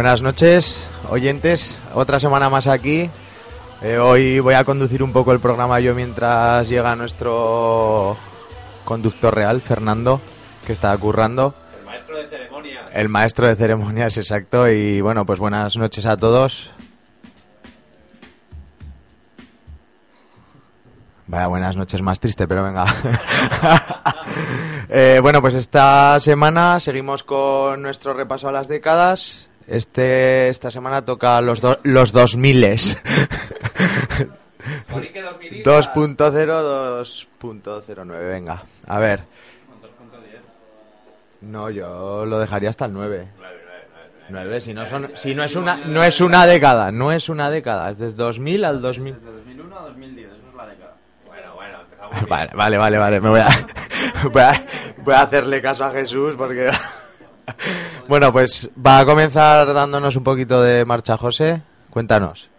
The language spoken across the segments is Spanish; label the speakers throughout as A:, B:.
A: Buenas noches, oyentes. Otra semana más aquí. Eh, hoy voy a conducir un poco el programa yo mientras llega nuestro conductor real, Fernando, que está currando.
B: El maestro de ceremonias.
A: El maestro de ceremonias, exacto. Y bueno, pues buenas noches a todos. Vaya, buenas noches más triste, pero venga. Eh, bueno, pues esta semana seguimos con nuestro repaso a las décadas. Este, esta semana toca los, do- los 2000
B: Morique 2000istas.
A: 2.0, 2.09, venga. A ver. No, yo lo dejaría hasta el 9. 9, si no, son, si no, es una, no es una década, no es una década, es desde 2000 al 2000.
C: De 2001 a 2010, eso es la década.
B: Bueno, bueno, empezamos.
A: Vale, vale, vale, vale, me voy a, voy a, voy a hacerle caso a Jesús porque... Bueno, pues va a comenzar dándonos un poquito de marcha, José. Cuéntanos.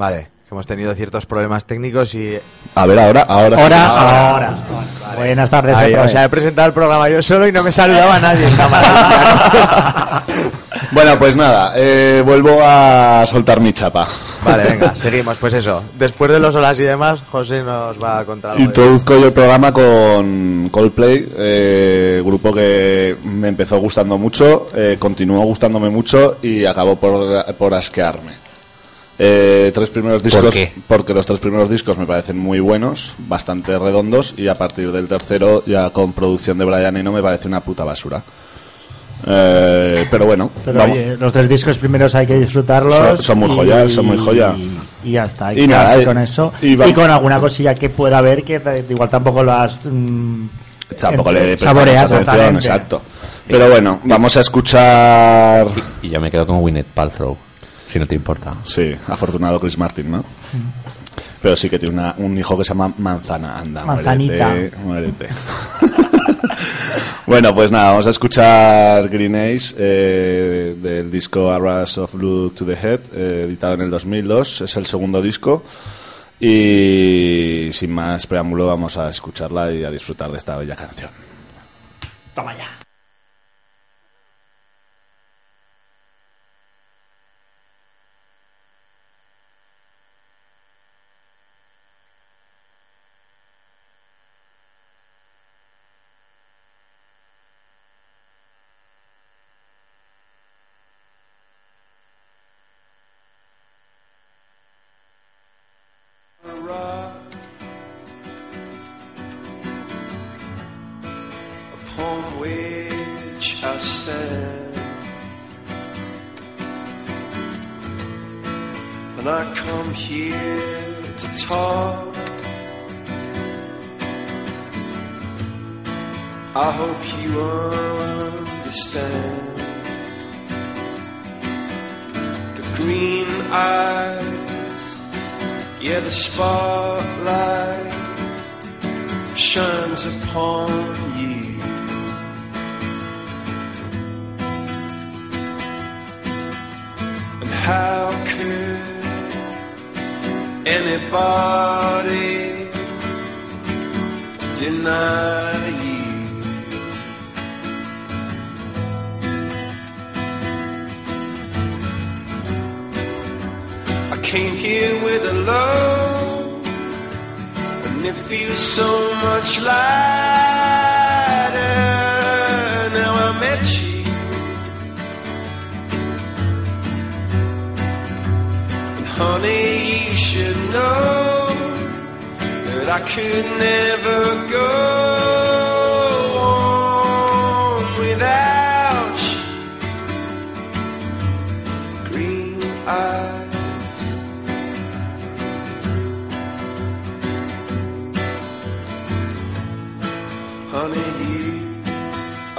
A: Vale, que hemos tenido ciertos problemas técnicos y...
D: A ver, ahora, ahora. sí.
C: Ahora, ahora. Buenas tardes.
A: Ahí,
C: otra
A: o sea, he presentado el programa yo solo y no me saludaba nadie en cámara.
D: Bueno, pues nada, eh, vuelvo a soltar mi chapa.
A: Vale, venga, seguimos. Pues eso, después de los olas y demás, José nos va a contar algo. de-
D: Introduzco yo el programa con Coldplay, eh, grupo que me empezó gustando mucho, eh, continuó gustándome mucho y acabó por, por asquearme. Eh, tres primeros discos,
B: qué?
D: porque los tres primeros discos me parecen muy buenos, bastante redondos, y a partir del tercero, ya con producción de Brian Eno, me parece una puta basura. Eh, pero bueno,
C: Pero
D: vamos.
C: oye, los tres discos primeros hay que disfrutarlos.
D: Son- son muy joya, son muy joya.
C: Y ya está.
D: Y
C: Y,
D: nada,
C: con eso.
D: y
C: con alguna cosilla que pueda haber que igual tampoco lo has. mm,
D: Tampoco le atención,
C: totalmente.
D: exacto. Pero bueno, vamos a escuchar.
B: Y yo me quedo con Gwyneth Paltrow, si no te importa.
D: Sí, afortunado Chris Martin, ¿no? Pero sí que tiene una- un hijo que se llama Manzana, anda,
C: Manzanita.
D: muérete, muérete. bueno, pues nada, vamos a escuchar Green Ace eh, del disco A Rush of Blue to the Head, eh, editado en el 2002, es el segundo disco. Y sin más preámbulo, vamos a escucharla y a disfrutar de esta bella canción.
C: Toma ya.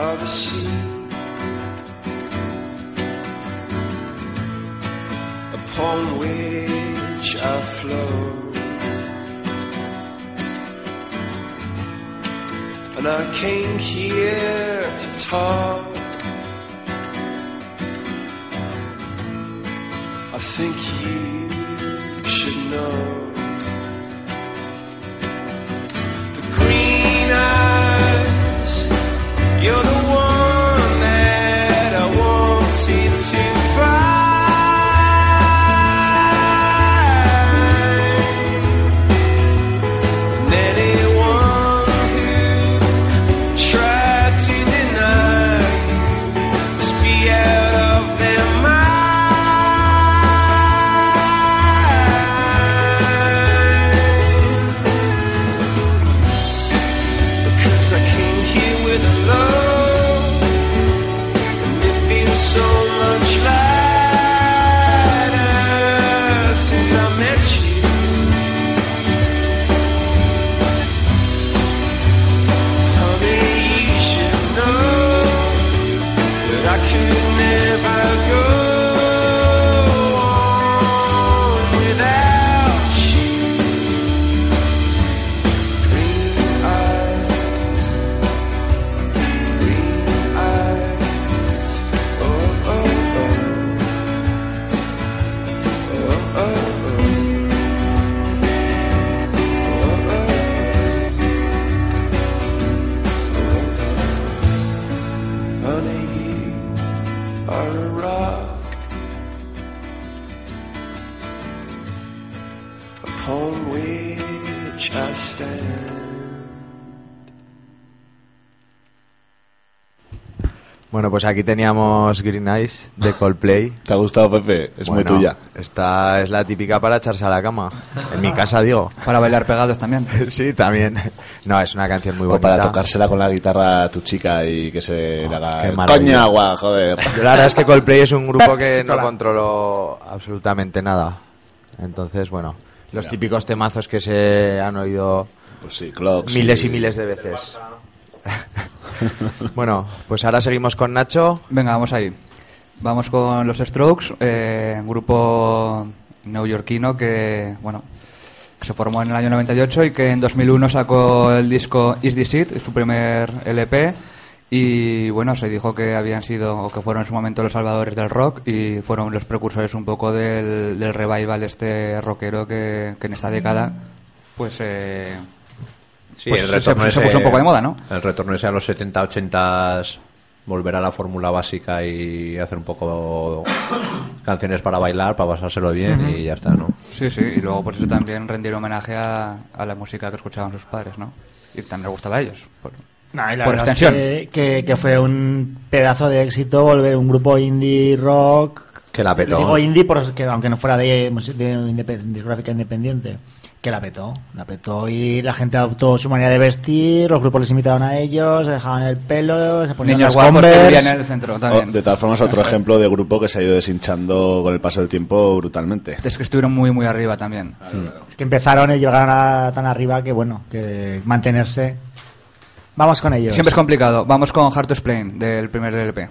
E: Are the sea upon which I flow. And I came here to talk. I think
A: pues aquí teníamos Green Eyes de Coldplay.
D: ¿Te ha gustado, Pepe? Es muy tuya.
A: Esta es la típica para echarse a la cama. En mi casa, digo.
F: Para bailar pegados también.
A: Sí, también. No, es una canción muy
D: O
A: bonita.
D: para tocársela con la guitarra a tu chica y que se le haga... Coño, agua, joder.
A: Yo la verdad es que Coldplay es un grupo que no controlo absolutamente nada. Entonces, bueno, los típicos temazos que se han oído
D: Pues sí, Clocks.
A: miles y miles de veces. bueno, pues ahora seguimos con Nacho.
F: Venga, vamos ahí. Vamos con los Strokes, eh, un grupo neoyorquino que, bueno, se formó en el año 98 y que en 2001 sacó el disco Is This It, su primer LP. Y bueno, se dijo que habían sido, o que fueron en su momento los salvadores del rock y fueron los precursores un poco del, del revival este rockero que, que en esta década, pues, eh,
B: Sí,
F: Pues
B: el retorno
F: se
B: ese-
F: puso un poco de moda, ¿no?
B: El retorno ese a los 70, 80 volver a la fórmula básica y hacer un poco canciones para bailar, para pasárselo bien y ya está, ¿no?
F: Sí, sí, y luego por eso también rendir homenaje a, a la música que escuchaban sus padres, ¿no? Y también les gustaba a ellos. por-
C: No, y la
F: por
C: verdad es
F: extensión.
C: que, que- que fue un pedazo de éxito volver un grupo indie rock.
B: Que la petó.
C: Digo indie porque aunque no fuera de, de indep- discográfica independiente. Que la petó. La petó y la gente adoptó su manera de vestir, los grupos les invitaban a ellos, se dejaban el pelo, se ponían
F: Niños
C: las
F: guapos que vivían en el centro también.
D: de todas formas, otro ejemplo de grupo que se ha ido deshinchando con el paso del tiempo brutalmente.
F: Es que estuvieron muy, muy arriba también.
C: Es que empezaron y llegaron a, tan arriba que bueno, que mantenerse. Vamos con ellos.
F: Siempre es complicado. Vamos con Hard to Explain, del primer LP.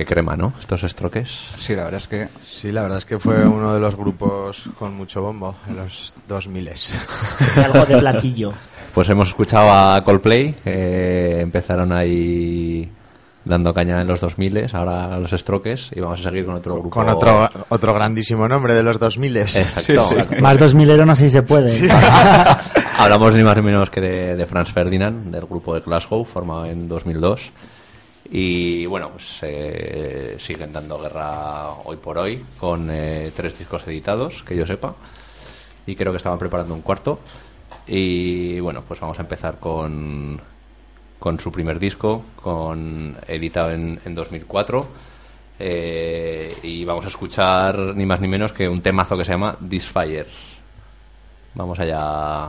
E: Qué crema, ¿no? Estos estroques.
F: Sí, la verdad es que
A: Sí, la verdad es que fue uno de los grupos con mucho bombo en los 2000
C: Algo de platillo.
E: Pues hemos escuchado a Coldplay, que empezaron ahí dando caña en los 2000, ahora los estroques, y vamos a seguir con otro grupo.
A: Con otro, otro grandísimo nombre de los 2000
E: Exacto.
C: Más 2000 euros no sé si se puede.
E: Hablamos ni más ni menos que de, de Franz Ferdinand, del grupo de Glasgow, formado en 2002. Y bueno, pues eh, siguen dando guerra hoy por hoy, con eh, tres discos editados, que yo sepa. Y creo que estaban preparando un cuarto. Y bueno, pues vamos a empezar con, con su primer disco, con editado en, en 2004. Eh, y vamos a escuchar ni más ni menos que un temazo que se llama This Fire. Vamos allá.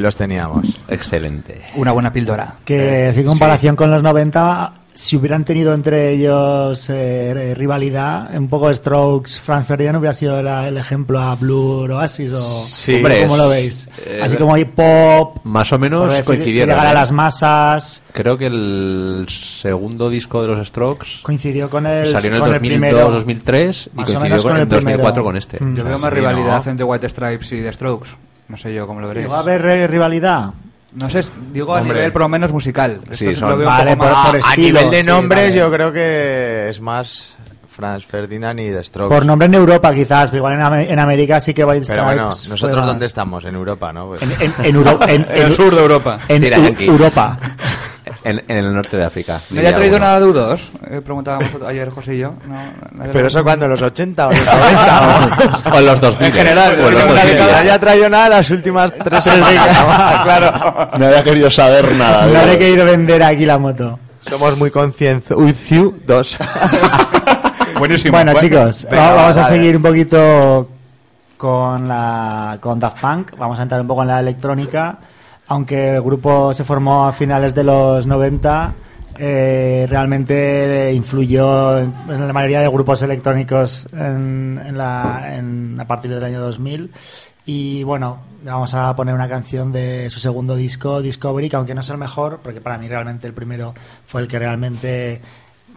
A: Ahí los teníamos.
E: Excelente.
F: una buena píldora.
C: Que sin comparación con los 90 si hubieran tenido entre ellos eh, rivalidad, un poco Strokes, Franz Ferdinand hubiera sido la- el ejemplo a Blur Oasis o
A: Sí.
B: Hombre,
C: ¿cómo
B: es-
C: lo veis?
B: eh,
C: Así como hip hop,
B: Más o menos
C: decir,
B: coincidieron.
C: llegar a
B: ¿eh?
C: las masas,
B: Creo que el segundo disco de los Strokes
C: coincidió con el,
B: salió en el
C: con
B: 2002,
C: primero.
B: 2003 y coincidió con,
C: el primero.
B: 2004 con este.
C: Mm.
F: Yo veo más
A: Sí,
F: rivalidad
A: ¿no?
F: entre White Stripes y The Strokes. No sé yo cómo lo veréis.
C: ¿Va a haber eh, rivalidad?
F: No sé, digo a
A: Hombre.
F: nivel por lo menos musical.
B: Sí,
F: Esto
B: son-
F: lo veo
C: Vale, por- por
A: a nivel de
C: sí,
A: nombres,
C: vale.
A: yo creo que es más Franz Ferdinand y The Strokes.
C: Por nombre en Europa quizás, pero igual en, en América sí que White
A: Pero bueno, nosotros
C: fuera-
A: dónde estamos, en Europa, ¿no? Pues-
C: En, en, en en-
F: En el sur de Europa.
C: En. Europa.
B: En, en el norte de África.
F: ¿No haya traído nada de U2? Eh, preguntábamos ayer José y yo. No,
A: Pero eso cuando, en los 80 o los 90
B: O en los 2000.
F: En general,
B: o en los
F: en
B: 2000.
F: general,
A: No haya traído nada las últimas tres semanas. claro.
D: No había querido saber nada.
C: No he querido vender aquí la moto.
A: Somos muy concienzudos.
F: Buenísimo.
C: Bueno,
F: Bueno,
C: chicos,
A: venga,
C: va- vamos a
A: dale.
C: seguir un poquito con la con Daft Punk. Vamos a entrar un poco en la electrónica. Aunque el grupo se formó a finales de los 90, eh, realmente influyó en, la mayoría de grupos electrónicos en, en la, en- a partir del año 2000. Y bueno, vamos a poner una canción de su segundo disco, Discovery, que aunque no es el mejor, porque para mí realmente el primero fue el que realmente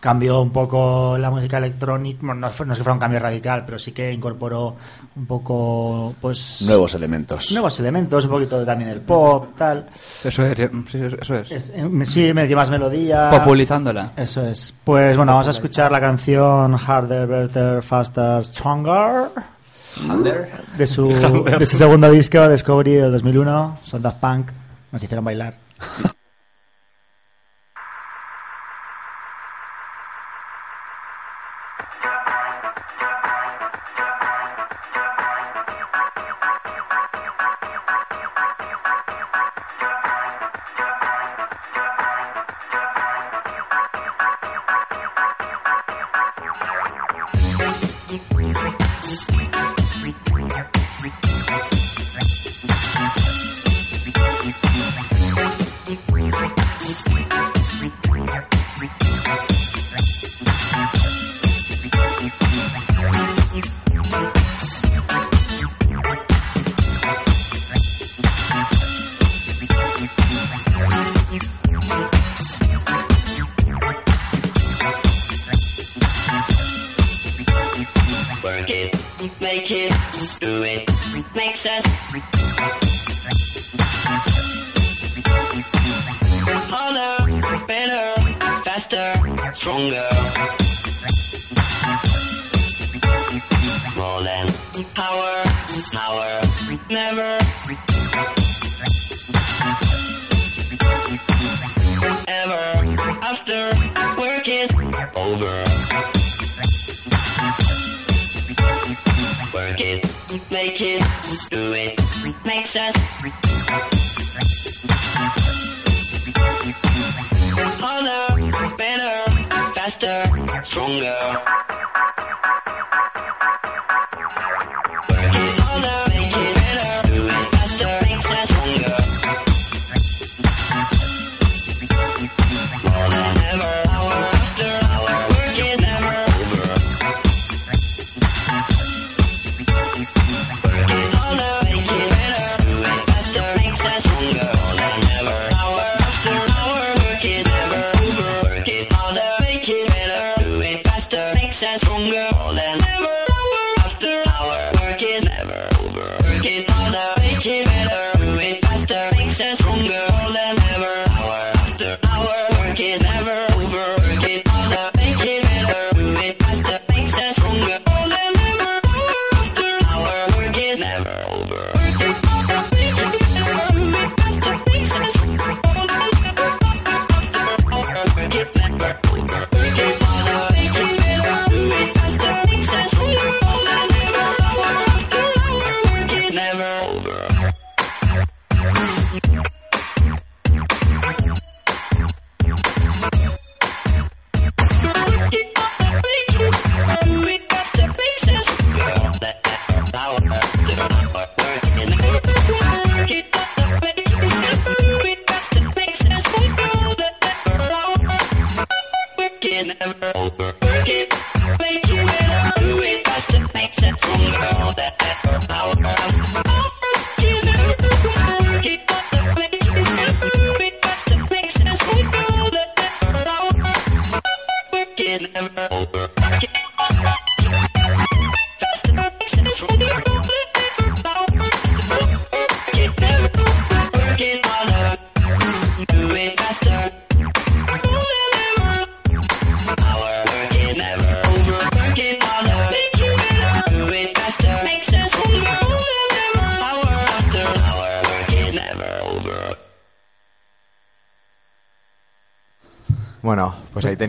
C: cambió un poco la música electrónica. Bueno, no, es que fuera un cambio radical, pero sí que incorporó un poco, pues.
D: Nuevos elementos.
C: nuevos elementos, un poquito también el pop, tal.
F: Eso es, sí, eso es.
C: Es- eh, sí, me dio más melodía.
F: Populizándola.
C: Eso es. Pues bueno, vamos a escuchar la canción Harder, Better, Faster, Stronger. De su, de su segundo disco, Discovery del 2001, son Daft Punk. Nos hicieron bailar.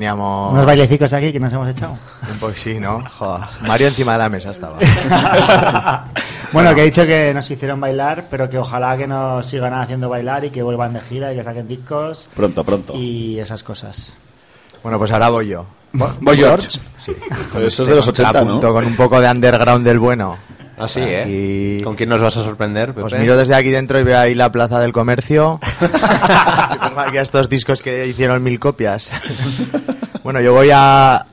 A: teníamos...
C: Unos bailecicos aquí que nos hemos echado.
A: Un poco sí, ¿no? Joder. Mario encima de la mesa estaba.
C: bueno, que he dicho que nos hicieron bailar, pero que ojalá que nos sigan haciendo bailar y que vuelvan de gira y que saquen discos
D: Pronto, pronto.
C: y esas cosas.
A: Bueno, pues ahora voy yo.
F: Voy George.
D: Pero eso es de los 80, ¿no?
A: Con un poco de underground del bueno.
B: Así, ¿eh?
A: Y-
B: ¿Con quién nos vas a sorprender, Pepe?
A: Pues miro desde aquí dentro y veo ahí la Plaza del Comercio. Tengo aquí a estos discos que hicieron mil copias. bueno, yo voy a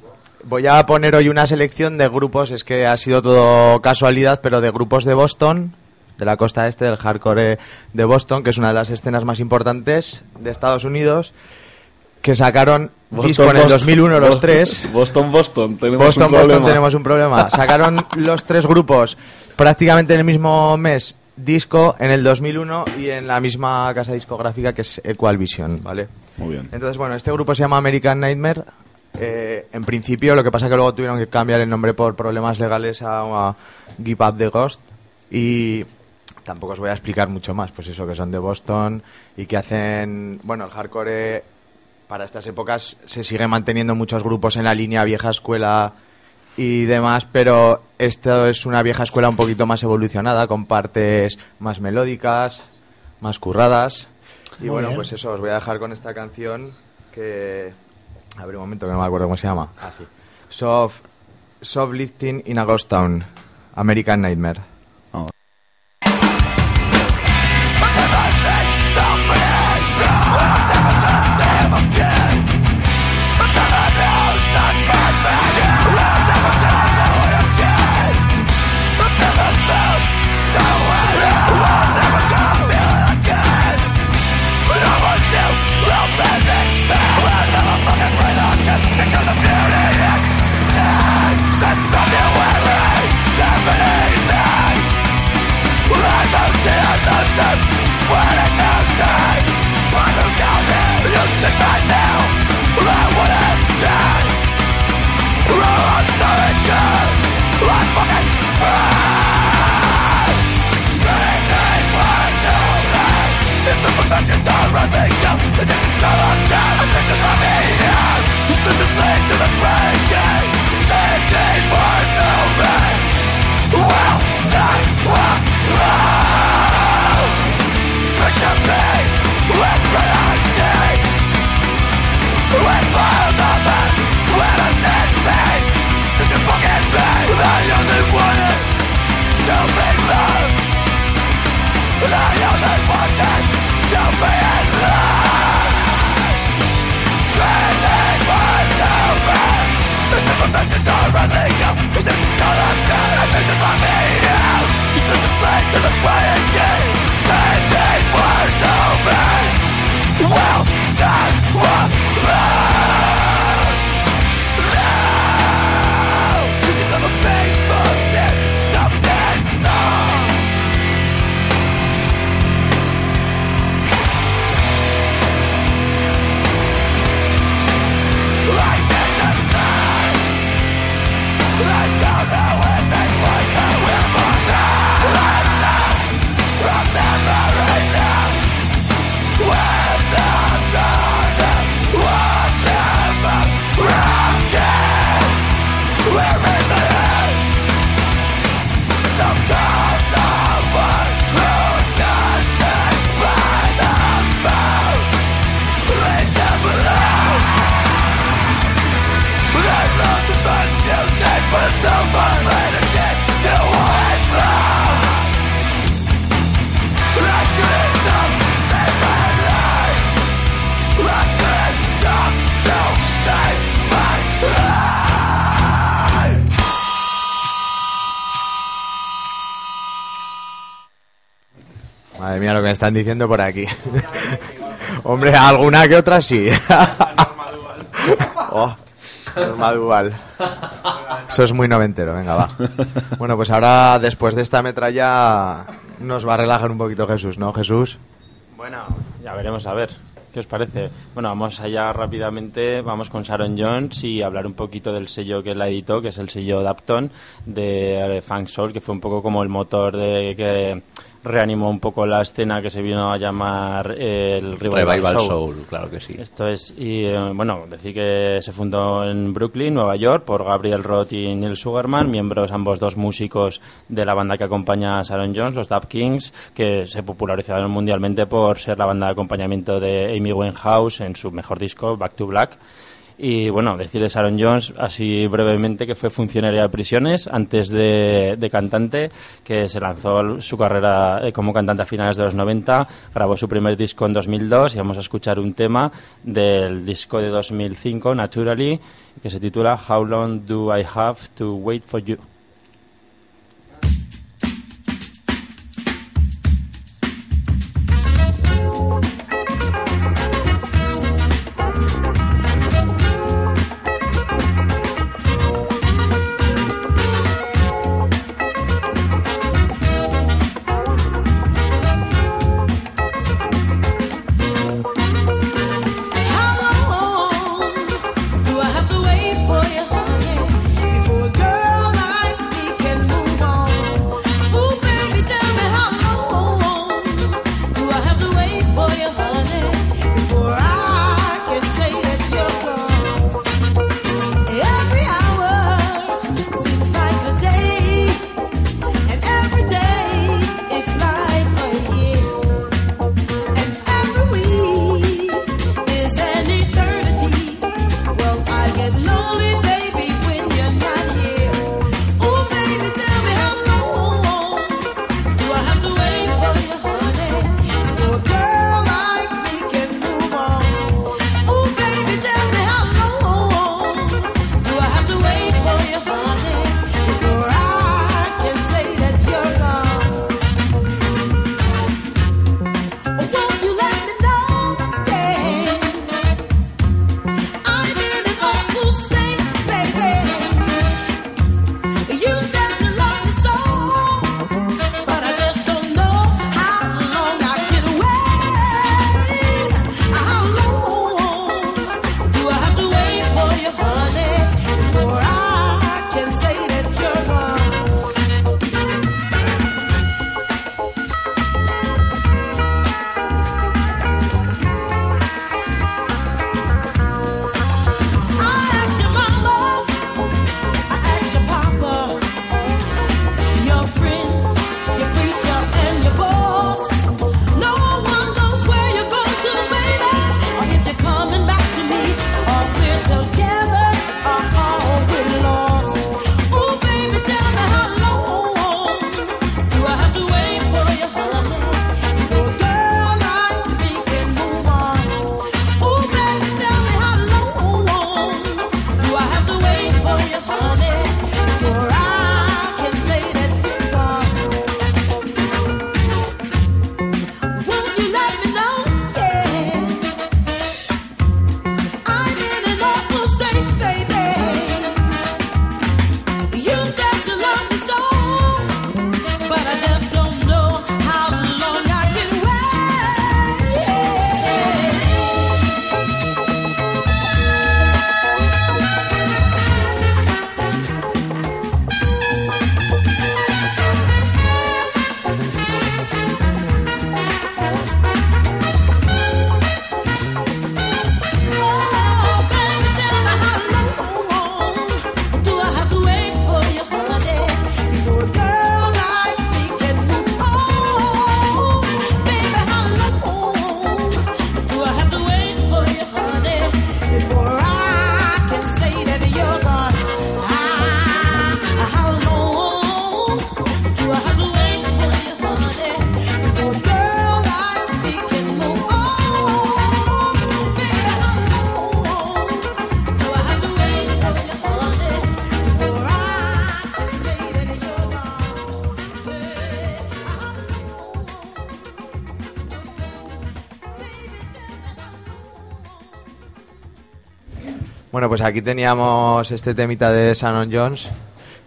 A: voy a poner hoy una selección de grupos, es que ha sido todo casualidad, pero de grupos de Boston, de la costa este del hardcore de Boston, que es una de las escenas más importantes de Estados Unidos, que sacaron disco en el 2001 los
D: Boston,
A: tres.
D: Boston, Boston, tenemos
A: Boston,
D: un
A: Boston
D: problema.
A: tenemos un problema. Sacaron los tres grupos prácticamente en el mismo mes disco en el 2001 y en la misma casa discográfica que es Equal Vision, ¿vale?
D: Muy bien.
A: Entonces, bueno, este grupo se llama American Nightmare. Eh, en principio, lo que pasa es que luego tuvieron que cambiar el nombre por problemas legales a, a Give Up the Ghost. Y tampoco os voy a explicar mucho más. Pues eso, que son de Boston y que hacen. Bueno, el hardcore para estas épocas se sigue manteniendo muchos grupos en la línea vieja escuela y demás, pero esto es una vieja escuela un poquito más evolucionada, con partes más melódicas, más curradas. Y
C: Muy
A: bueno,
C: bien.
A: pues eso, os voy a dejar con esta canción que... A ver un momento, que no me acuerdo cómo se llama. Ah, sí. Soft, Soft Lifting in a Ghost Town, American Nightmare.
D: to
A: the land of the proud. Lo que están diciendo por aquí. Hombre, alguna que otra sí. oh, Norma Duval. Eso es muy noventero, venga, va. Bueno, pues ahora, después de esta metralla, nos va a relajar un poquito Jesús, ¿no, Jesús?
G: Bueno, ya veremos a ver. ¿Qué os parece? Bueno, vamos allá rápidamente, vamos con Sharon Jones y hablar un poquito del sello que la editó, que es el sello Dapton de eh, Funk Soul, que fue un poco como el motor de que reanimó un poco la escena que se vino a llamar eh, el Revival,
B: Revival
G: Soul.
B: Soul, claro que sí.
G: Esto es, y eh, bueno, decir que se fundó en Brooklyn, Nueva York, por Gabriel Roth y Neil Sugarman, miembros ambos dos músicos de la banda que acompaña a Sharon Jones, los Dub Kings, que se popularizaron mundialmente por ser la banda de acompañamiento de Amy Winehouse en su mejor disco, Back to Black. Y bueno, decir de Sharon Jones, así brevemente, que fue funcionaria de prisiones antes de, de cantante, que se lanzó su carrera eh, como cantante a finales de los 90, grabó su primer disco en 2002 y vamos a escuchar un tema del disco de 2005, Naturally, que se titula How Long Do I Have to Wait for You?
A: Bueno, pues aquí teníamos este temita de Shannon Jones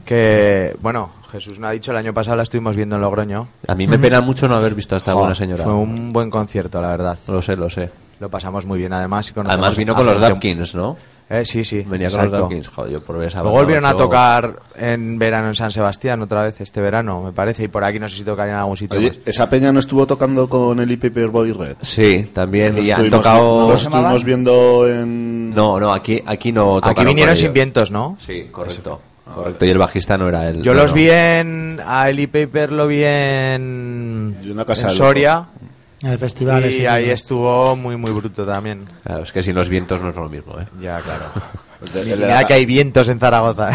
A: que, bueno, Jesús no ha dicho, el año pasado la estuvimos viendo en Logroño.
B: A mí me pena mucho no haber visto a esta
A: Jo,
B: buena señora.
A: Fue un buen concierto, la verdad.
B: Lo sé, lo sé.
A: Lo pasamos muy bien, además. y conocemos
B: Además vino
A: a
B: con los
A: gente-
B: Dapkins, ¿no?
A: Eh, sí, sí.
B: Venía con
A: exacto.
B: los Dawkins, joder, yo probé esa
A: Luego
B: banda,
A: volvieron a
B: macho.
A: tocar en verano en San Sebastián otra vez este verano, me parece, y por aquí no sé si tocarían en algún sitio.
D: Oye. ¿esa peña no estuvo tocando con el Paperboy Red?
B: Sí, también, y han
D: estuvimos-
B: tocado...
D: Lo estuvimos viendo en...
B: No, no, aquí, aquí no
A: Aquí vinieron sin vientos, ¿no?
B: Sí, correcto. Correcto, y el bajista no era el...
A: Yo
B: no,
A: los
B: no.
A: vi en. A Eli Paper lo vi en.
D: Una casa
A: en. Soria.
C: En el festival.
A: Y
C: ese,
A: ahí estuvo muy, muy bruto también.
B: Claro, es que sin los vientos no es lo mismo, ¿eh?
A: Ya, claro. Mira
D: la-
A: que hay vientos en Zaragoza.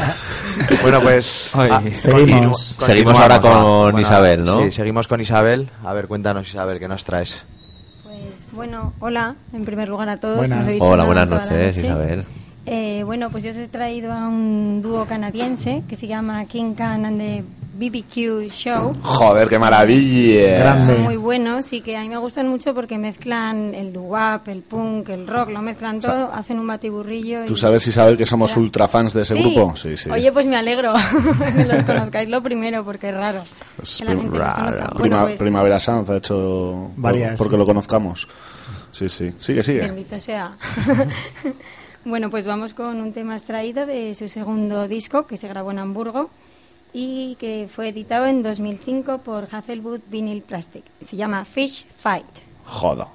A: bueno, pues.
F: Ay.
A: ah,
C: Seguimos.
A: continu-
B: Seguimos ahora con
A: va.
B: Isabel, ¿no?
A: Sí, seguimos con Isabel. A ver, cuéntanos, Isabel, ¿qué nos traes?
H: Bueno, hola, en primer lugar a todos.
C: Buenas.
B: Hola, buenas noches,
H: noche.
B: Isabel.
H: Eh, bueno, pues yo os he traído a un dúo canadiense que se llama King Can and the BBQ Show.
D: Joder, qué maravilla.
C: Grande.
H: Son muy buenos y que a mí me gustan mucho porque mezclan el doo-wop, el punk, el rock, lo mezclan todo, hacen un batiburrillo.
D: ¿Tú
H: y-
D: sabes, Isabel, que somos ultra fans de ese
H: Sí.
D: grupo? Sí, sí.
H: Oye, pues me alegro que los conozcáis lo primero porque es raro
D: Pues
H: que la gente los
D: raro.
H: conozca. Bueno,
D: Prima-
H: pues,
D: Primavera Sound ha hecho por-
C: Varias,
D: porque lo conozcamos. Sí, sí. Sigue, sigue.
H: Bendito sea. bueno, pues vamos con un tema extraído de su segundo disco que se grabó en Hamburgo y que fue editado en 2005 por Hazelwood Vinyl Plastic. Se llama Fish Fight.
D: Joda.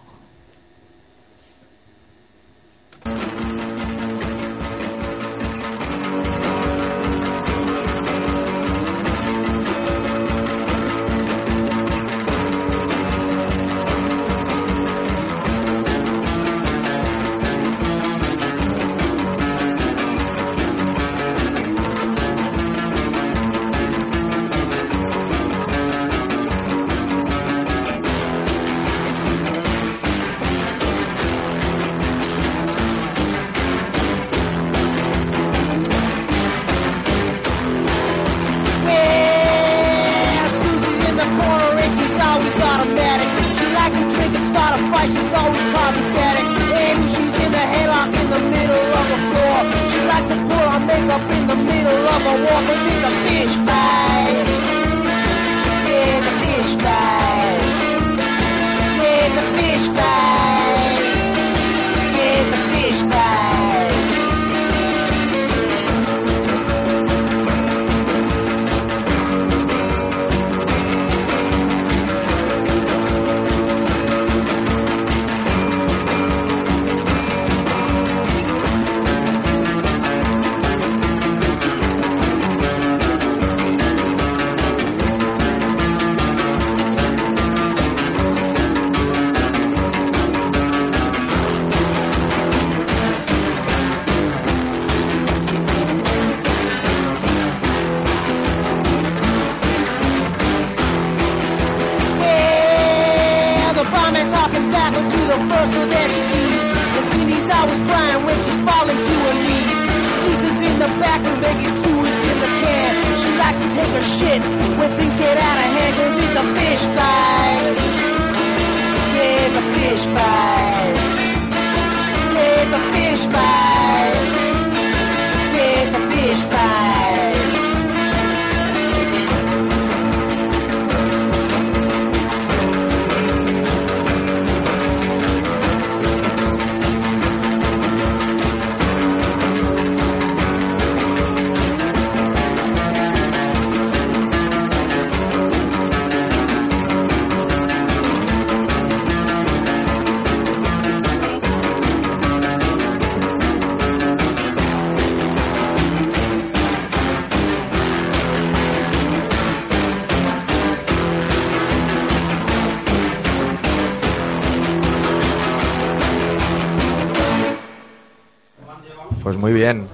A: Muy bien.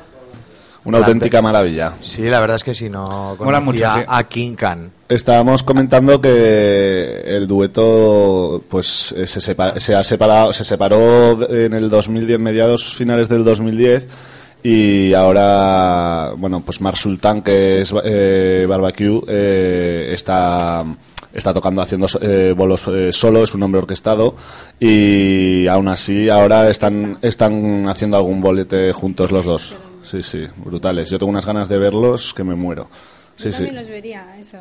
D: Una auténtica maravilla.
A: Sí, la verdad es que si no
F: Mola
A: conocía
F: mucho, sí.
A: a King Can.
D: Estábamos comentando que el dueto pues eh, se, separa- se ha separado se separó en el 2010 mediados finales del 2010 y ahora bueno pues Mar Sultan que es eh, barbecue eh, está está tocando haciendo eh, bolos eh, solo es un hombre orquestado y aún así ahora están están haciendo algún bolete juntos los dos sí sí brutales yo tengo unas ganas de verlos que me muero sí
H: Yo
D: sí
H: también los vería, esos.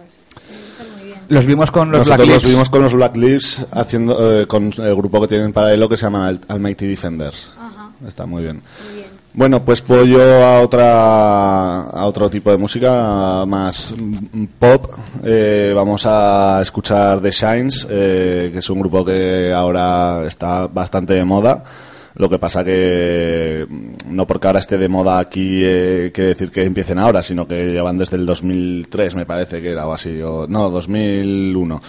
H: Me gustan muy bien.
F: Los vimos con los
D: nosotros
F: Black
D: los
F: Lips.
D: vimos con los Black Lips haciendo eh, con el grupo que tienen paralelo que se llama Al- Almighty Defenders.
H: Ajá.
I: Está muy bien. Bueno, pues puedo yo a otra a otro tipo de música más pop. Eh, vamos a escuchar The Shines, eh, que es un grupo que ahora está bastante de moda. Lo que pasa que mm, no porque ahora esté de moda aquí eh, quiere decir que empiecen ahora, sino que llevan desde el 2003, me parece que era o así, o, no, 2001.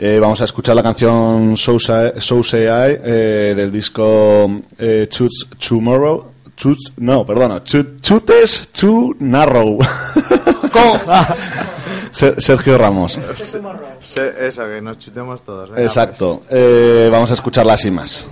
I: Eh, vamos a escuchar la canción So Say, I eh, del disco eh, Chutes Tomorrow. Chutes, no, perdona, Chut- Chutes to Narrow. Ser- Sergio Ramos.
A: Se- Eso, que nos chutemos todos. venga,
I: Exacto. Eh, vamos a escucharla así más.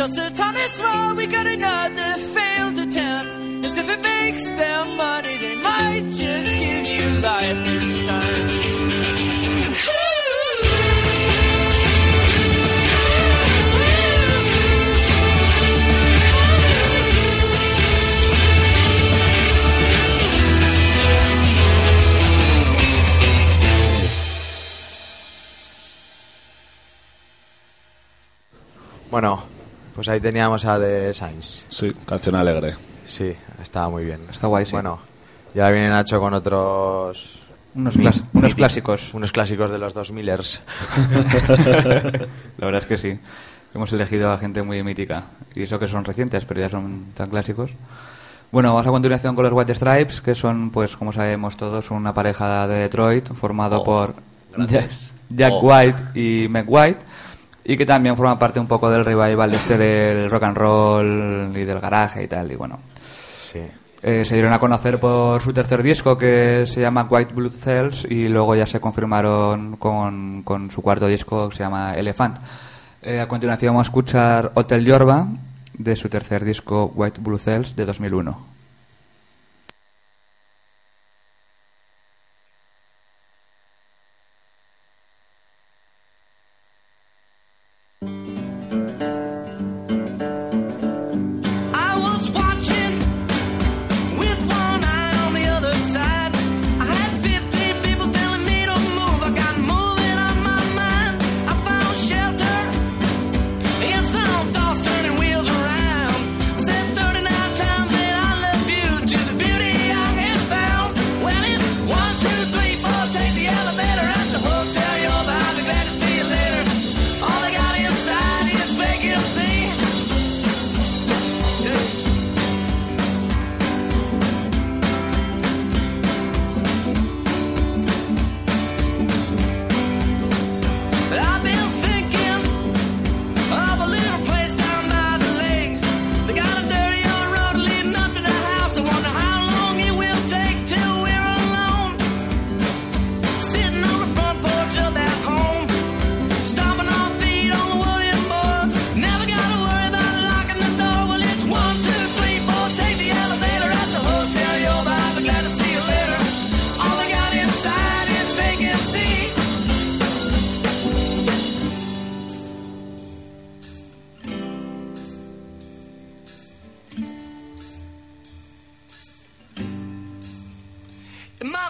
J: Till Sir Thomas More, we got another failed attempt. As if it makes them money, they might just give you life this time.
A: Bueno, pues ahí teníamos a The Sainz.
I: Sí, canción alegre.
A: Sí, estaba muy bien.
F: Está guay, sí.
A: Bueno, ya viene Nacho con otros...
F: Unos, clas- unos clásicos.
A: Unos clásicos de los 2000ers.
F: La verdad es que sí. Hemos elegido a gente muy mítica. Y eso que son recientes, pero ya son tan clásicos. Bueno, vamos a continuación con los White Stripes, que son, pues, como sabemos todos, una pareja de Detroit formado
B: Oh,
F: por Jack
B: Oh.
F: White y Meg White. Y que también forman parte un poco del revival este del rock and roll y del garaje y tal. Y bueno,
A: Sí.
F: eh, se dieron a conocer por su tercer disco que se llama White Blood Cells y luego ya se confirmaron con, con su cuarto disco que se llama Elephant. Eh, a continuación vamos a escuchar Hotel Yorba de su tercer disco White Blue Cells de 2001.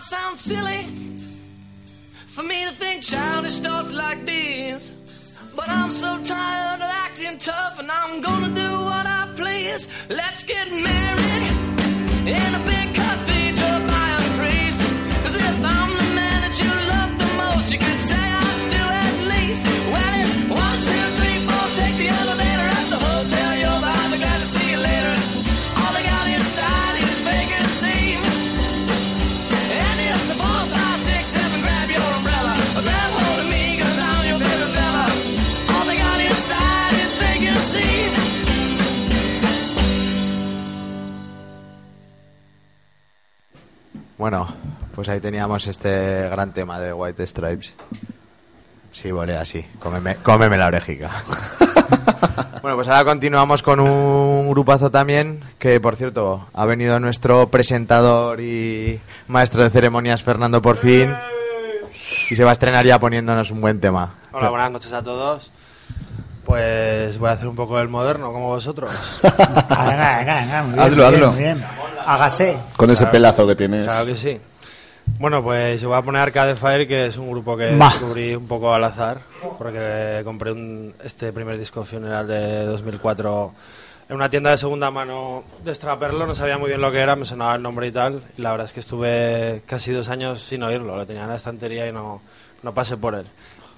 I: Might sound silly for me to think childish thoughts like these. But I'm so tired of acting tough, and I'm gonna do what I please. Let's get married in a big
A: Bueno, pues ahí teníamos este gran tema de White Stripes. Sí, volé así. Cómeme, cómeme la orejica. bueno, pues ahora continuamos con un grupazo también, que por cierto, ha venido nuestro presentador y maestro de ceremonias, Fernando, por fin. Y se va a estrenar ya poniéndonos un buen tema.
K: Hola, buenas noches a todos. Pues voy a hacer un poco del moderno, como vosotros.
C: Venga, venga, venga, muy bien,
D: Hazlo, hazlo.
C: muy bien. Hágase.
D: Con ese pelazo que tienes.
K: Claro que sí. Bueno, pues yo voy a poner Arcade Fire, que es un grupo que descubrí un poco al azar, porque compré un- este primer disco funeral de 2004 en una tienda de segunda mano de Straperlo, no sabía muy bien lo que era, me sonaba el nombre y tal, y la verdad es que estuve casi dos años sin oírlo, lo tenía en la estantería y no, no pasé por él.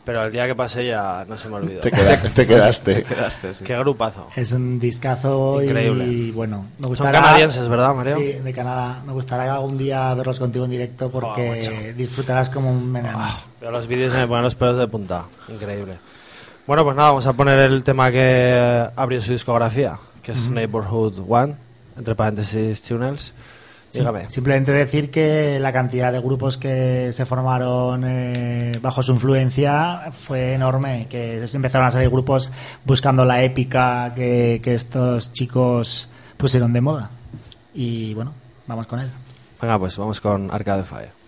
K: Pero el día que pasé ya no se me olvidó.
D: Te, queda- te quedaste.
K: Qué grupazo.
C: Es un discazo
K: Increíble.
C: y bueno, me
K: Son
C: gustará...
K: canadienses, ¿verdad, Mario?
C: Sí, de Canadá. Me gustaría algún día verlos contigo en directo porque disfrutarás como un meneo.
K: Veo los vídeos y me ponen los pelos de punta. Increíble. Bueno, pues nada, vamos a poner el tema que abrió su discografía, que es Neighborhood One, entre paréntesis Tunnels. Dígame.
C: Simplemente decir que la cantidad de grupos que se formaron eh, bajo su influencia fue enorme, que empezaron a salir grupos buscando la épica que, que estos chicos pusieron de moda. Y bueno, vamos con él.
K: Venga, pues vamos con Arcade Fire.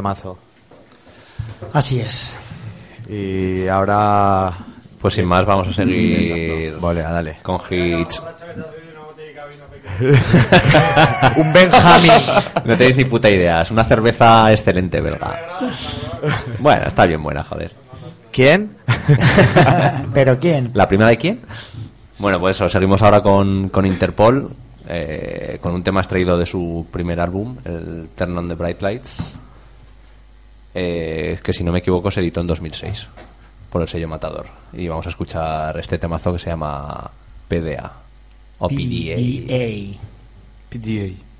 L: Temazo.
C: Así es.
L: Y ahora...
B: Pues sin más, vamos a seguir
L: Vale, dale.
B: con hits.
L: Un Benjamin.
B: No tenéis ni puta idea. Es una cerveza excelente, belga. Bueno, está bien buena, joder.
L: ¿Quién?
C: ¿Pero quién?
B: ¿La primera de quién? Bueno, pues eso, seguimos ahora con, con Interpol, eh, con un tema extraído de su primer álbum, el Turn on the Bright Lights, eh, que si no me equivoco se editó en 2006 por el sello Matador. Y vamos a escuchar este temazo que se llama PDA o PDA.
C: PDA.
L: PDA.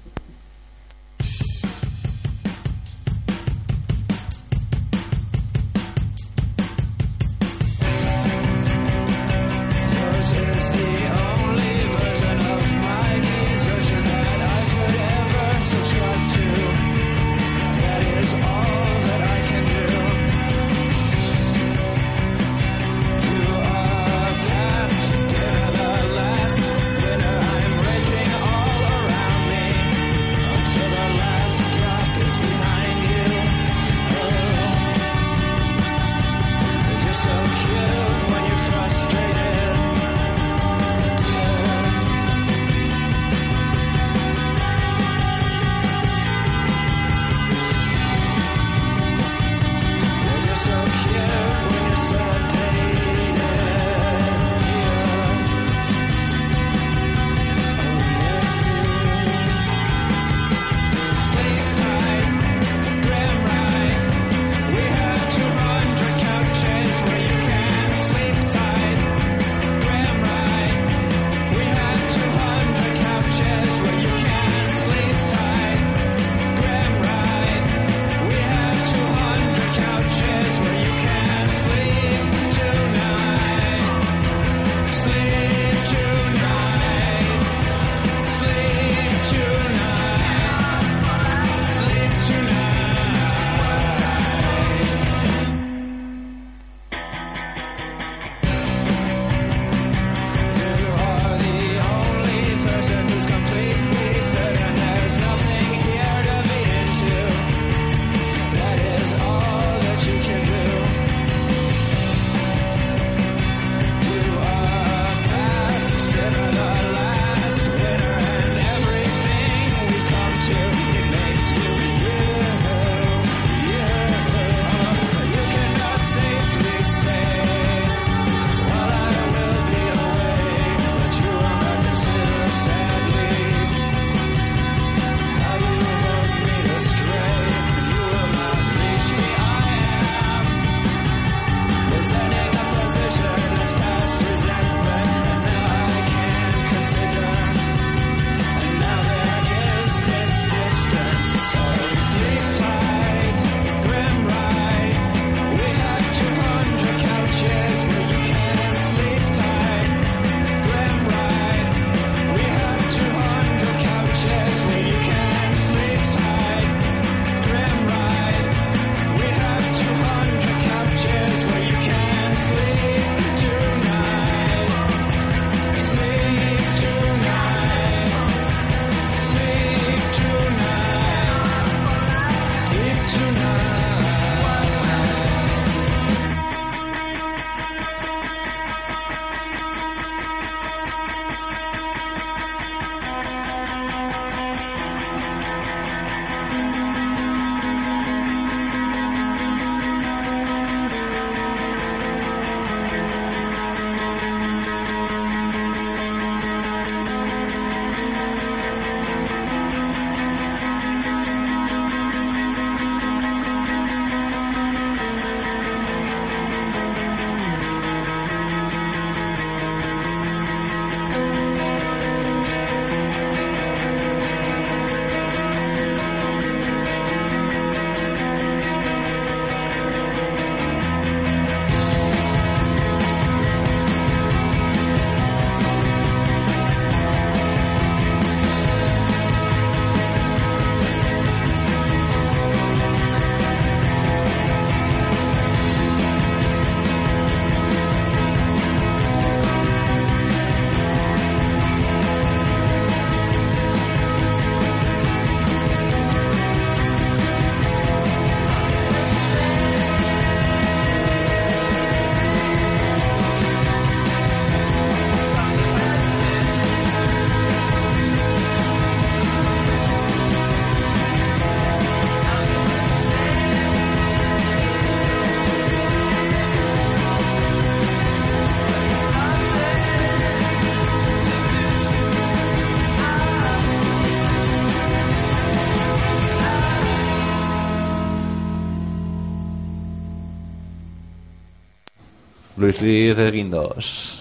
B: Luis de Guindos.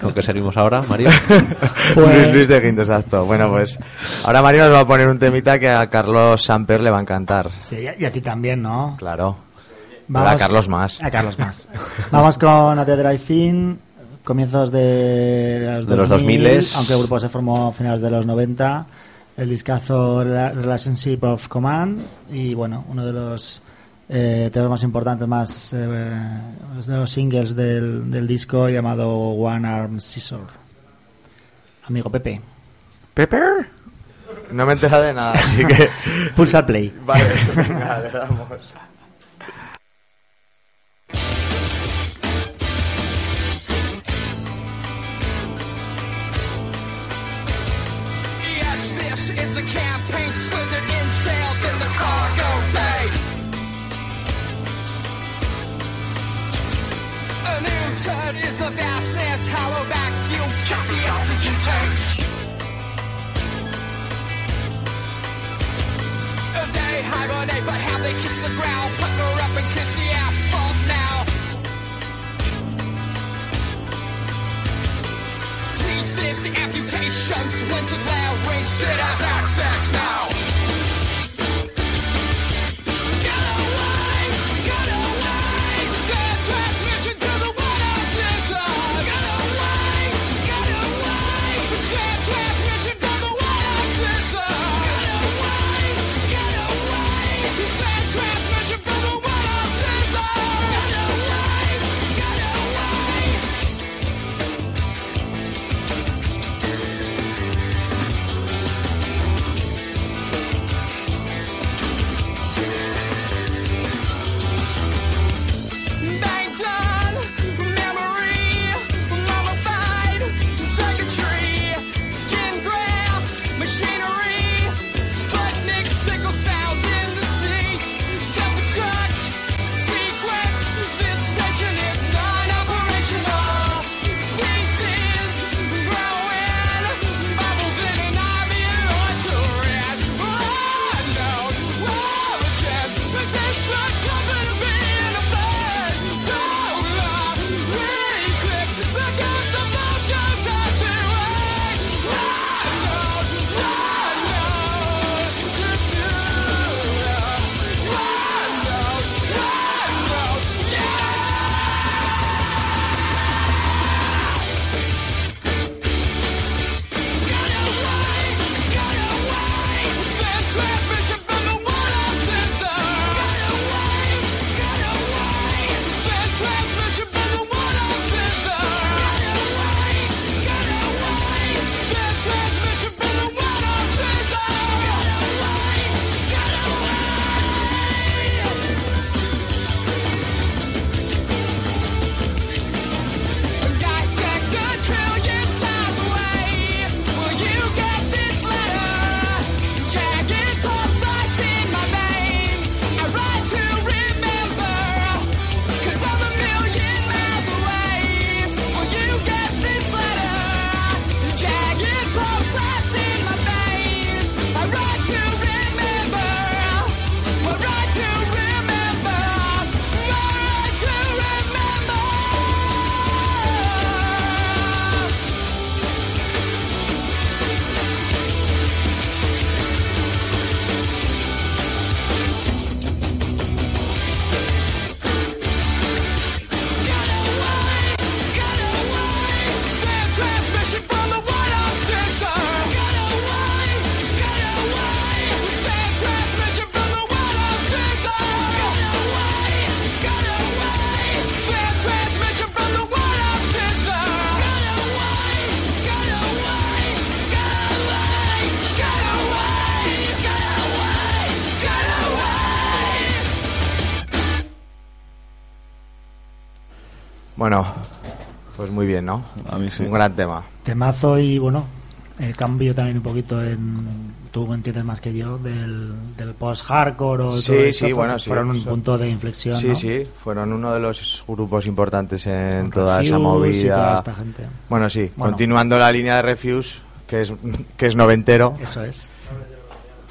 B: ¿Con qué seguimos ahora, Mario?
A: Luis Luis de Quinto, exacto. Bueno, pues ahora Mario nos va a poner un temita que a Carlos Samper le va a encantar.
C: Sí, y a- ti también, ¿no?
A: Claro. Pero a Carlos más.
C: A Carlos más. Vamos con A The Drive In, comienzos de los,
B: De los 2000,
C: aunque el grupo se formó a finales de los 90. El discazo Rela- Relationship of Command y, bueno, uno de los eh, temas más importantes, más eh, de los singles del, del disco llamado One Arm Scissor. Amigo Pepe.
A: ¿Pepper? No me he enterado de nada, así que...
C: Pulsa play.
A: Vale, venga, le damos.
E: Yes, this is the campaign slithered in trails in the cargo bay. A new turd is the hollow vacuum, choppy oxygen. They hibernate, but how they kiss the ground, pucker up and kiss the asphalt now. Tease this amputations, winter glare, range shit has access now.
A: Bien, ¿no?
D: A mí sí.
A: Un gran tema.
C: Temazo y bueno, el cambio también un poquito en. Tú entiendes más que yo del, del post-hardcore o
A: Sí,
C: todo eso,
A: sí, bueno, sí.
C: Fueron un
A: Son-
C: punto de inflexión.
A: Sí,
C: ¿no?
A: sí, fueron uno de los grupos importantes en
C: Con
A: toda esa
C: Refuse y
A: movida.
C: toda esta gente.
A: Bueno, sí,
C: Bueno.
A: continuando la línea de Refuse, que es, que es noventero.
C: Eso es.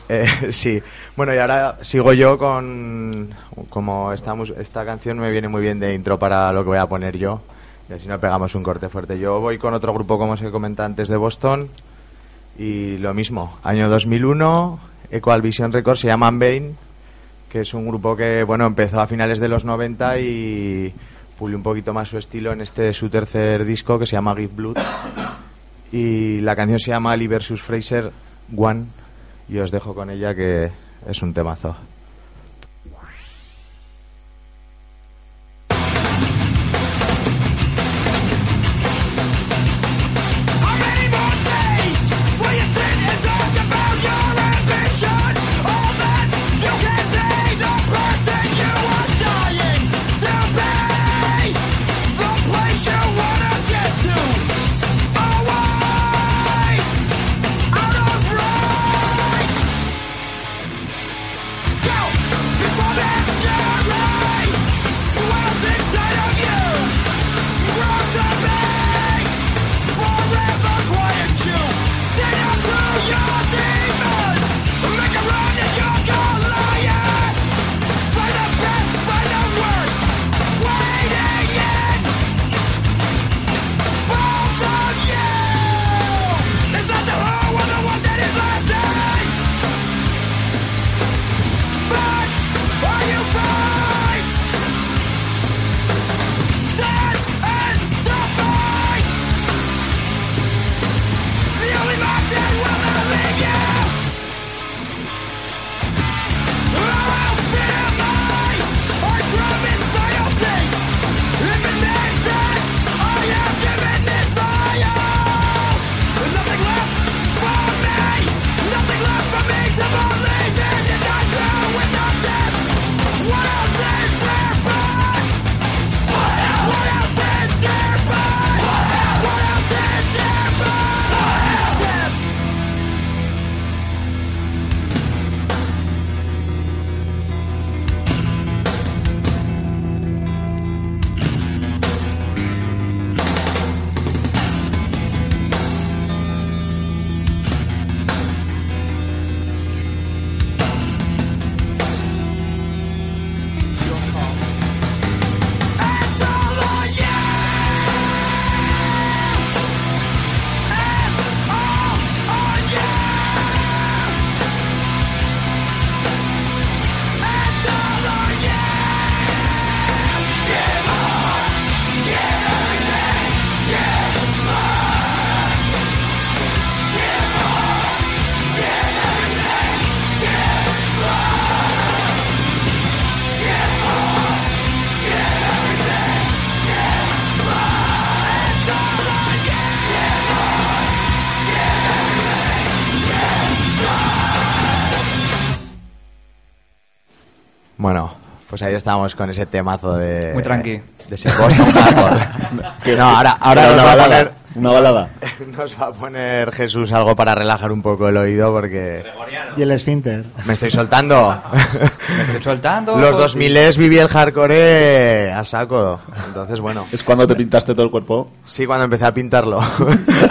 E: Eh, sí, bueno, y ahora sigo yo con. Como esta, esta canción me viene muy bien de intro para lo que voy a poner yo. Y así no pegamos un corte fuerte. Yo voy con otro grupo, como os he comentado antes, de Boston. Y lo mismo, año 2001, Equal Vision Records se llaman Bane, que es un grupo que, bueno, empezó a finales de los 90 y pulió un poquito más su estilo en este su tercer disco que se llama Give Blood. Y la canción se llama Lee vs. Fraser One. Y os dejo con ella que es un temazo. Ahí estamos con ese temazo de.
A: Muy tranqui.
E: De Hardcore. que no, ahora, ahora nos
D: una
E: va, a poner,
D: Una balada.
E: nos va a poner Jesús algo para relajar un poco el oído porque
C: Y el esfínter.
E: me estoy soltando.
A: Me estoy soltando.
E: Los 2000 viví el hardcore a saco. Entonces, bueno.
D: Es cuando te pintaste todo el cuerpo.
E: Sí, cuando empecé a pintarlo.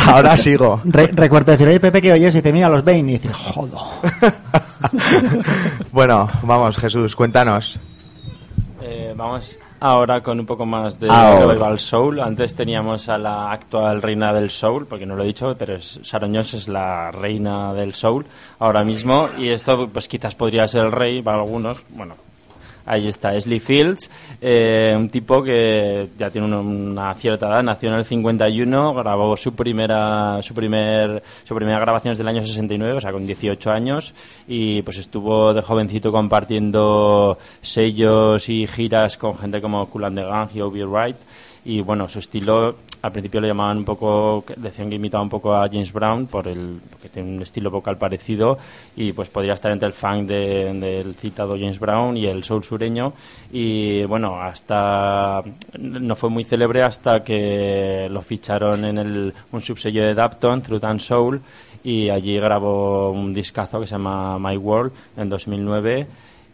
E: Ahora sigo.
C: Re- recuerdo decir, oye Pepe, que oyes y dice, mira los Bane. Y dice, jodo.
E: bueno, vamos, Jesús, cuéntanos.
M: Eh, vamos ahora con un poco más de. Revival Soul. Antes teníamos a la actual reina del Soul, porque no lo he dicho, pero es, Sharon Jones es la reina del Soul ahora mismo. Y esto, pues quizás podría ser el rey para algunos. Bueno, ahí está, Leslie Fields, eh, un tipo que ya tiene una, cierta edad, nació en el 51, grabó su primera, su primer, su primera grabación del año 69, o sea, con 18 años, y pues estuvo de jovencito compartiendo sellos y giras con gente como Cool and the Gang y Obi Wright, y bueno, su estilo al principio lo llamaban un poco, decían que imitaba un poco a James Brown por el, porque tiene un estilo vocal parecido y pues podría estar entre el funk de- del citado James Brown y el soul sureño. Y bueno, hasta no fue muy célebre hasta que lo ficharon en el, un subsello de Dapton, Truth and Soul y allí grabó un discazo que se llama My World en 2009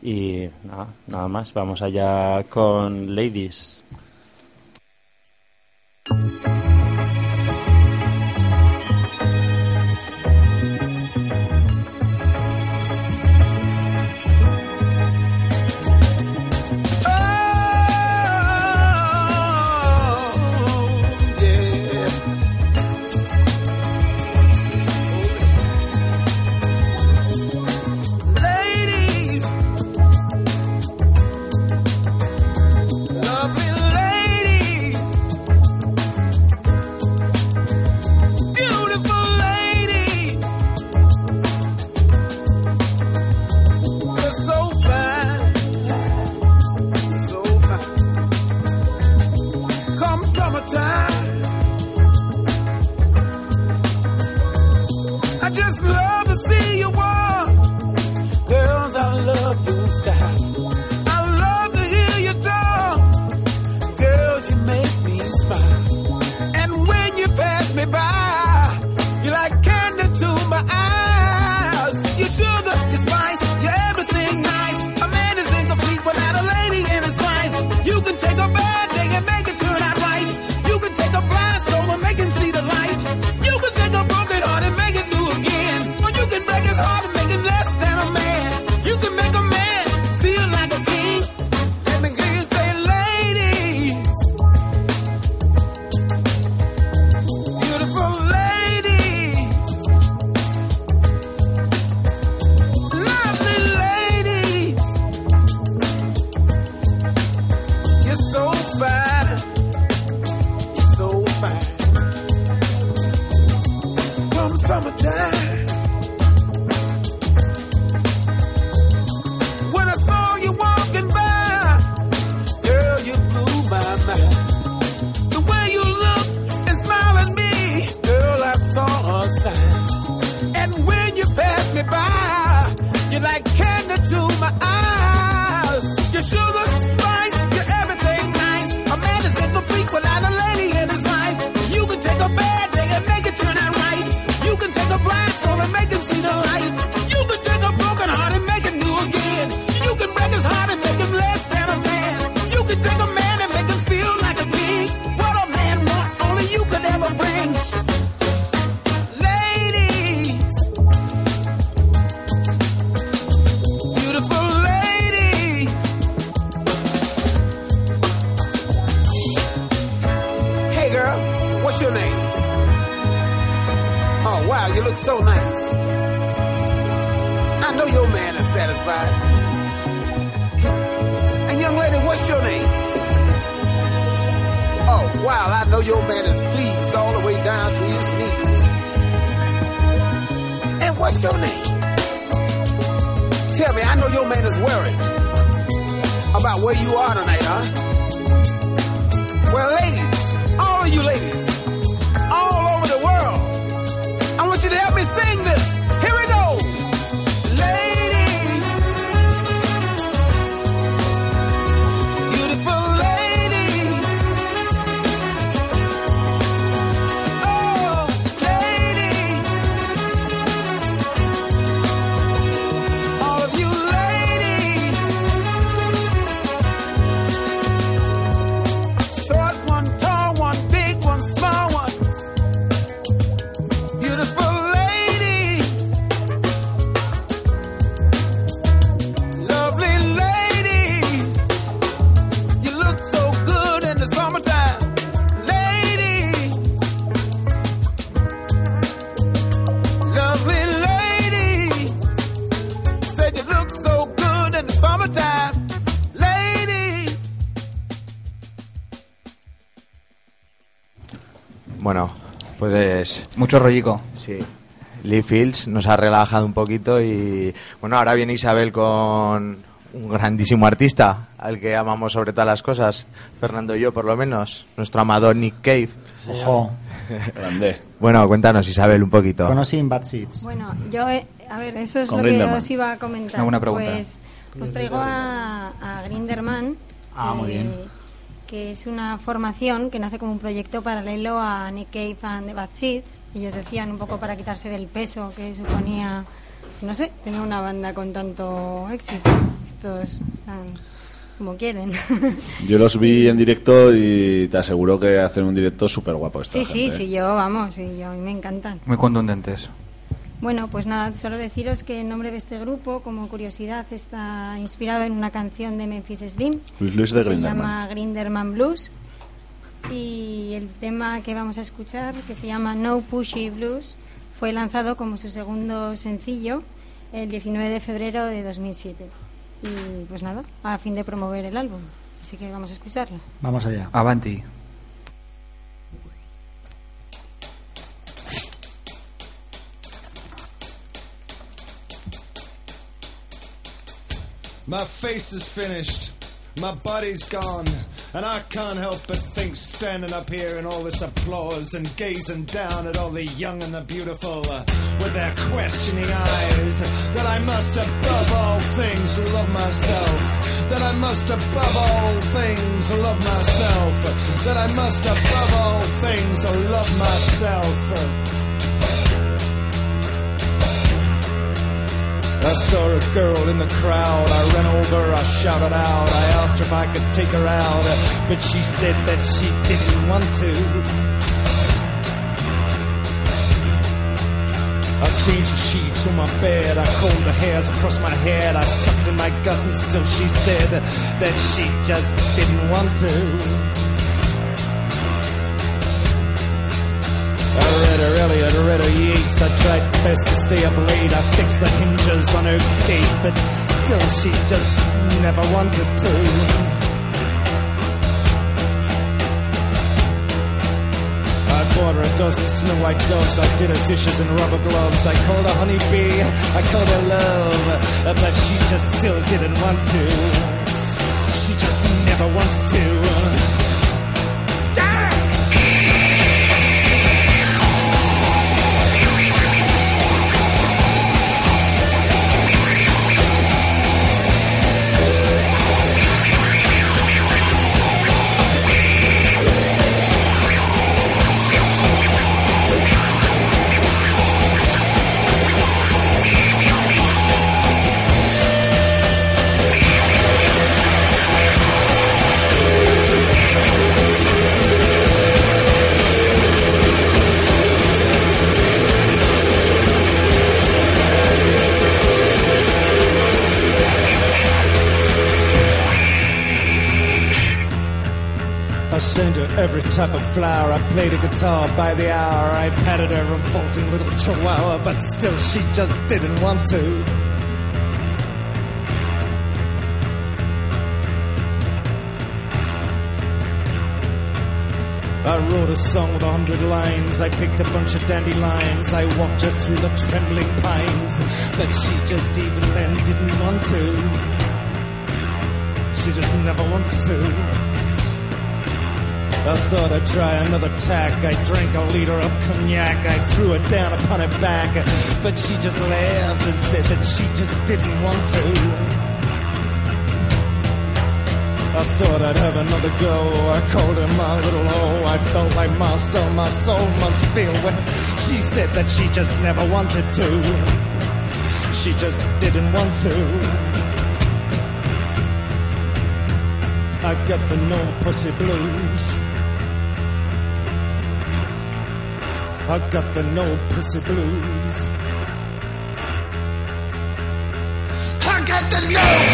M: y nada, nada más, vamos allá con Ladies.
N: Give
O: make him see the light.
F: Mucho rollico.
A: sí. Lee Fields nos ha relajado un poquito y bueno, ahora viene Isabel con un grandísimo artista al que amamos sobre todas las cosas, Fernando y yo por lo menos, nuestro amador Nick Cave.
C: Ojo,
D: Grande.
A: Bueno, cuéntanos Isabel un poquito.
C: conocí en Bad Seeds.
H: Bueno, yo, eh, a ver, eso es
D: Con
H: lo que os iba a comentar.
F: Una buena pregunta.
H: Pues os traigo a, a Grinderman,
C: Ah, muy
H: eh,
C: bien.
H: Que es una formación que nace como un proyecto paralelo a Nick Cave and the Bad Seeds. Ellos decían un poco para quitarse del peso que suponía, no sé, tener una banda con tanto éxito. Estos están como quieren.
D: Yo los vi en directo y te aseguro que hacen un directo súper guapo
H: sí, sí,
D: gente,
H: sí,
D: ¿eh?
H: yo, vamos, sí, yo, a mí me encantan.
F: Muy contundentes.
H: Bueno, pues nada, solo deciros que el nombre de este grupo, como curiosidad, está inspirado en una canción de Memphis Slim.
D: Luis Luis de
H: que Se
D: Grinderman.
H: llama Grinderman Blues. Y el tema que vamos a escuchar, que se llama No Pushy Blues, fue lanzado como su segundo sencillo el 19 de febrero de 2007. Y pues nada, a fin de promover el álbum. Así que vamos a escucharlo.
C: Vamos allá.
F: Avanti.
L: My face is finished. My body's gone. And I can't help but think, standing up here in all this applause and gazing down at all the young and the beautiful uh, with their questioning eyes, that I must above all things love myself. That I must above all things love myself. That I must above all things love myself. I saw a girl in the crowd. I ran over, I shouted out. I asked her if I could take her out, but she said that she didn't want to. I changed the sheets on my bed. I combed the hairs across my head. I sucked in my gut and still she said that she just didn't want to. I read her Elliot, read her Yeats. I tried best to stay up late. I fixed the hinges on her gate, but still she just never wanted to. I bought her a dozen snow white doves. I did her dishes in rubber gloves. I called her honeybee. I called her love. But she just still didn't want to. She just never wants to. Every type of flower. I played a guitar by the hour. I patted her revolting little chihuahua, but still she just didn't want to. I wrote a song with a hundred lines. I picked a bunch of dandelions. I walked her through the trembling pines, but she just even then didn't want to. She just never wants to. I thought I'd try another tack. I drank a liter of cognac. I threw it down upon her back. But she just laughed and said that she just didn't want to. I thought I'd have another go. I called her my little O. I felt like my soul, my soul must feel when she said that she just never wanted to. She just didn't want to. I got the no pussy blues. I got the no pussy blues. I got the no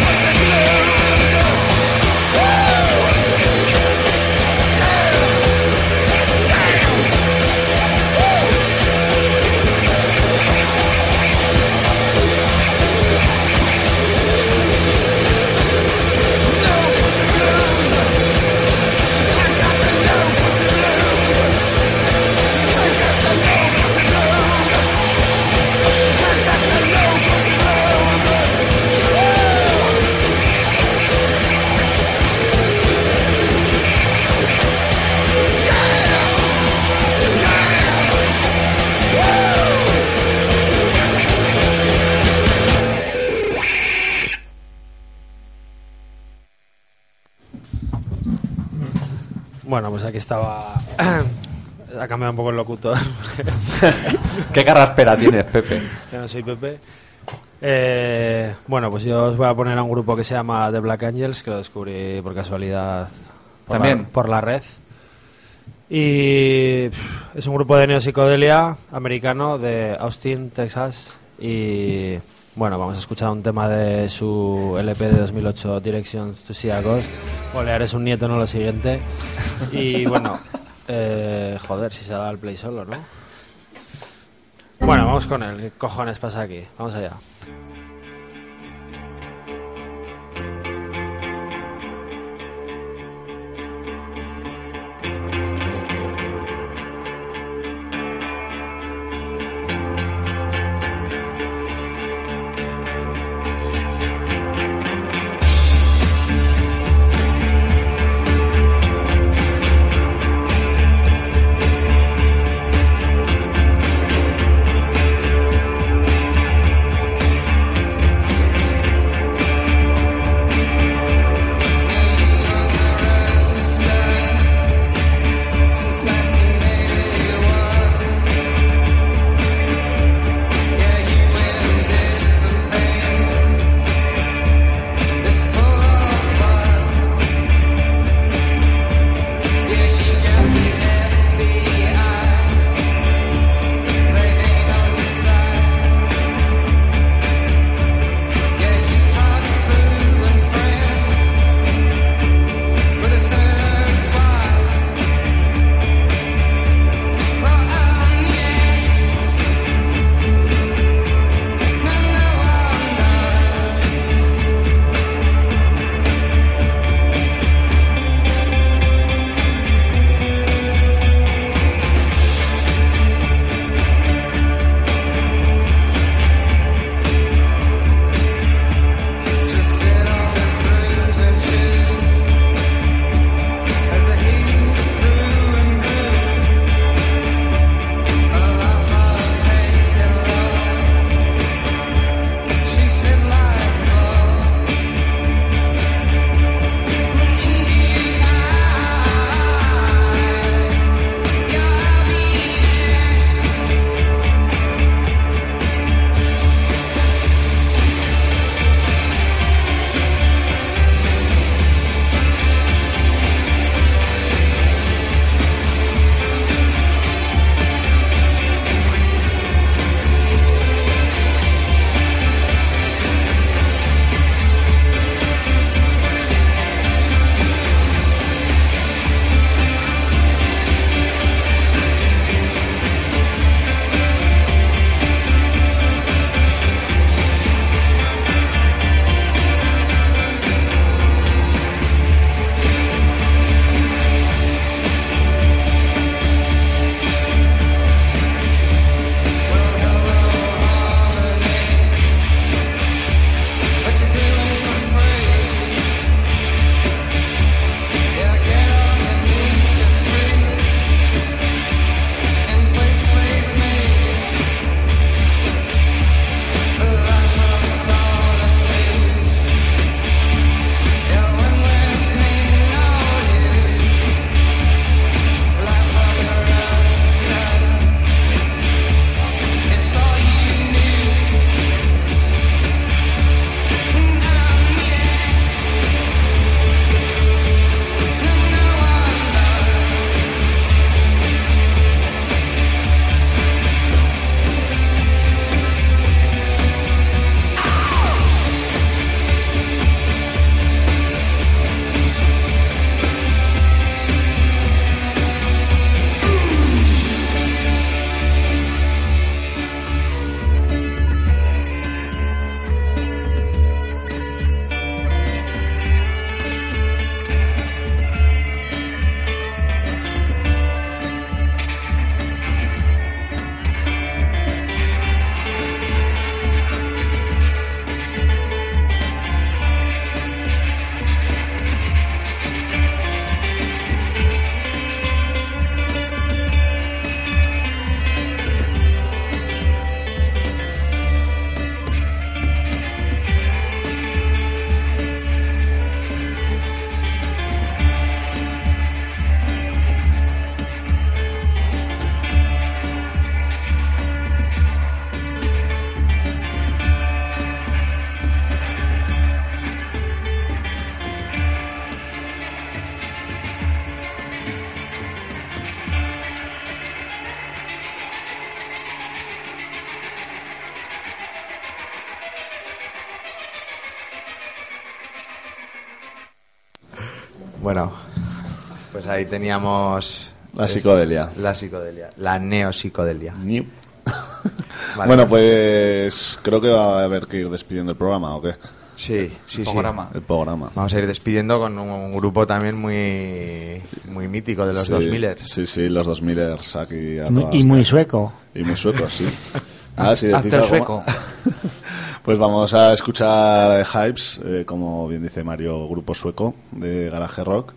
K: Pues aquí estaba. ha cambiado un poco el locutor.
B: ¿Qué carraspera tienes, Pepe?
K: Yo no soy Pepe. Eh, bueno, pues yo os voy a poner a un grupo que se llama The Black Angels, que lo descubrí por casualidad por
F: También.
K: La, por la red. Y pff, es un grupo de neopsicodelia americano de Austin, Texas. Y bueno, vamos a escuchar un tema de su LP de 2008, Directions to See a Ghost. Olear es un nieto, no lo siguiente. Y bueno, eh, joder, si se da el play solo, ¿no? Bueno, vamos con él. ¿Qué cojones pasa aquí? Vamos allá.
A: Ahí teníamos...
D: La psicodelia.
A: La psicodelia. La neopsicodelia.
D: New.
A: Vale.
D: Bueno, pues creo que va a haber que ir despidiendo el programa, ¿o qué?
A: Sí, sí, sí.
F: Programa.
D: El programa.
A: Vamos a ir despidiendo con un, un grupo también muy, muy mítico de los
D: Sí,
A: 2000
D: Sí, sí, los 2000ers aquí a
C: Muy-
D: toda
C: y muy sueco.
D: Y muy sueco, sí. Ah, sí, decís algo
F: sueco.
D: Pues vamos a escuchar eh, Hypes, eh, como bien dice Mario, grupo sueco de garaje rock.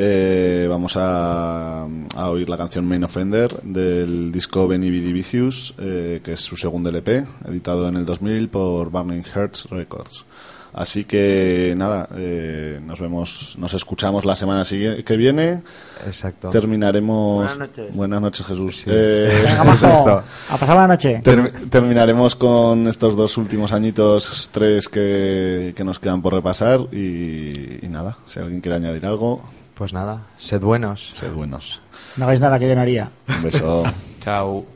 D: Eh, vamos a, a oír la canción Main Offender del disco Benny Bidi Vicious, eh, que es su segundo LP, editado en el 2000 por Burning Hearts Records. Así que nada, eh, nos vemos, nos escuchamos la semana sigue- que viene.
A: Exacto.
D: Terminaremos.
G: Buenas noches.
D: Buenas noches, Jesús. Eh,
C: Venga, majo,
A: Exacto.
C: a pasar la noche.
D: Ter- terminaremos con estos dos últimos añitos, tres que, que nos quedan por repasar y, y nada, si alguien quiere añadir algo,
A: Pues nada, sed buenos.
D: sed buenos.
C: No hagáis nada que yo no haría.
D: Un beso.
F: Chao.